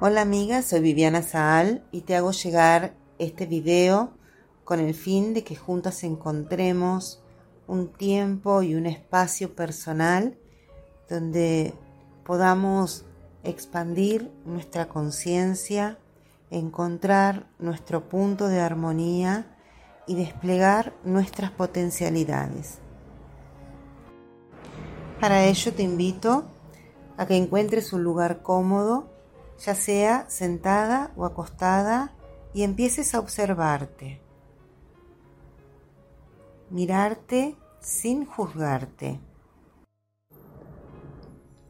Hola amiga, soy Viviana Saal y te hago llegar este video con el fin de que juntas encontremos un tiempo y un espacio personal donde podamos expandir nuestra conciencia, encontrar nuestro punto de armonía y desplegar nuestras potencialidades. Para ello te invito a que encuentres un lugar cómodo ya sea sentada o acostada, y empieces a observarte. Mirarte sin juzgarte.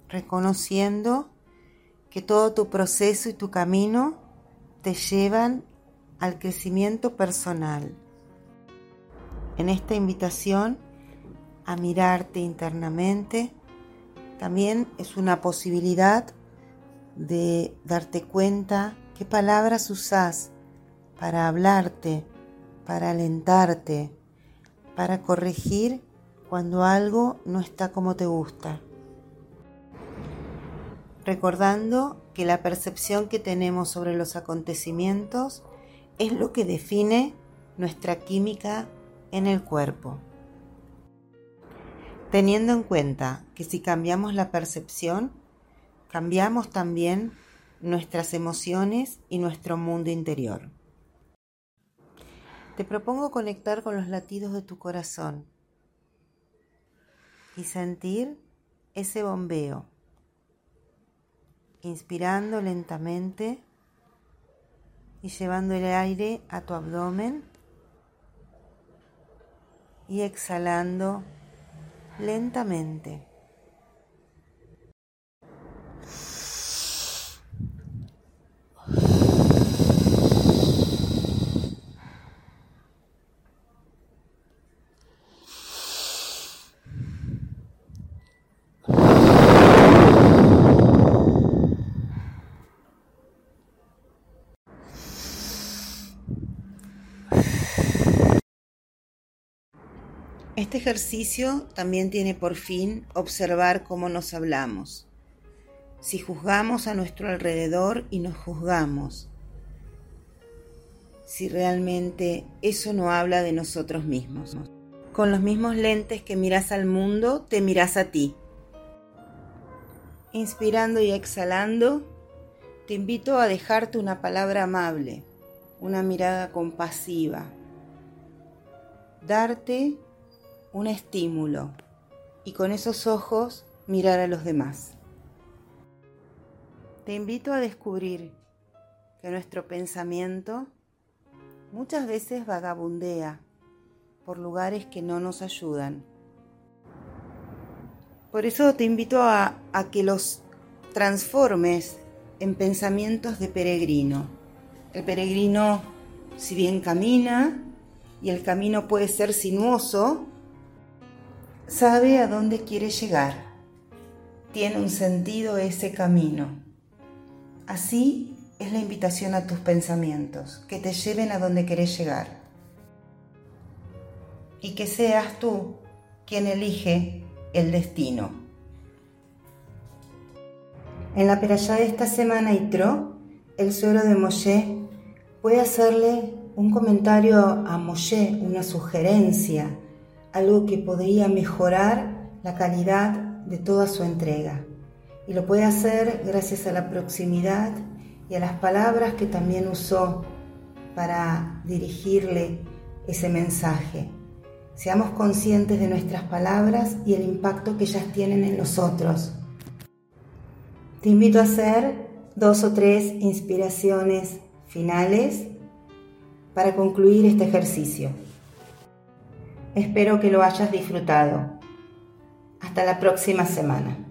Reconociendo que todo tu proceso y tu camino te llevan al crecimiento personal. En esta invitación a mirarte internamente también es una posibilidad de darte cuenta qué palabras usás para hablarte, para alentarte, para corregir cuando algo no está como te gusta. Recordando que la percepción que tenemos sobre los acontecimientos es lo que define nuestra química en el cuerpo. Teniendo en cuenta que si cambiamos la percepción, cambiamos también nuestras emociones y nuestro mundo interior. Te propongo conectar con los latidos de tu corazón y sentir ese bombeo, inspirando lentamente y llevando el aire a tu abdomen y exhalando lentamente. Este ejercicio también tiene por fin observar cómo nos hablamos. Si juzgamos a nuestro alrededor y nos juzgamos, si realmente eso no habla de nosotros mismos. Con los mismos lentes que miras al mundo, te miras a ti. Inspirando y exhalando, te invito a dejarte una palabra amable, una mirada compasiva, darte un estímulo y con esos ojos mirar a los demás. Te invito a descubrir que nuestro pensamiento muchas veces vagabundea por lugares que no nos ayudan. Por eso te invito a, que los transformes en pensamientos de peregrino. El peregrino, si bien camina, y el camino puede ser sinuoso, sabe a dónde quiere llegar. Tiene un sentido ese camino. Así es la invitación a tus pensamientos, que te lleven a donde querés llegar. Y que seas tú quien elige el destino. En la peralla de esta semana, Itro, el suero de Moshe, puede hacerle un comentario a Moshe, una sugerencia, algo que podría mejorar la calidad de toda su entrega. Y lo puede hacer gracias a la proximidad y a las palabras que también usó para dirigirle ese mensaje. Seamos conscientes de nuestras palabras y el impacto que ellas tienen en los otros. Te invito a hacer dos o tres inspiraciones finales para concluir este ejercicio. Espero que lo hayas disfrutado. Hasta la próxima semana.